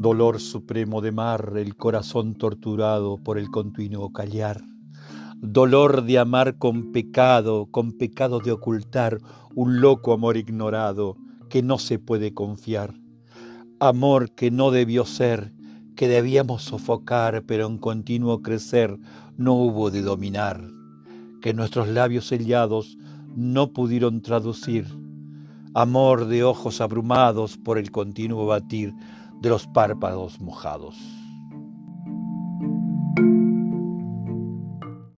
dolor supremo de mar, el corazón torturado por el continuo callar, dolor de amar con pecado, con pecado de ocultar un loco amor ignorado que no se puede confiar, amor que no debió ser, que debíamos sofocar, pero en continuo crecer no hubo de dominar, que nuestros labios sellados no pudieron traducir, amor de ojos abrumados por el continuo batir de los párpados mojados.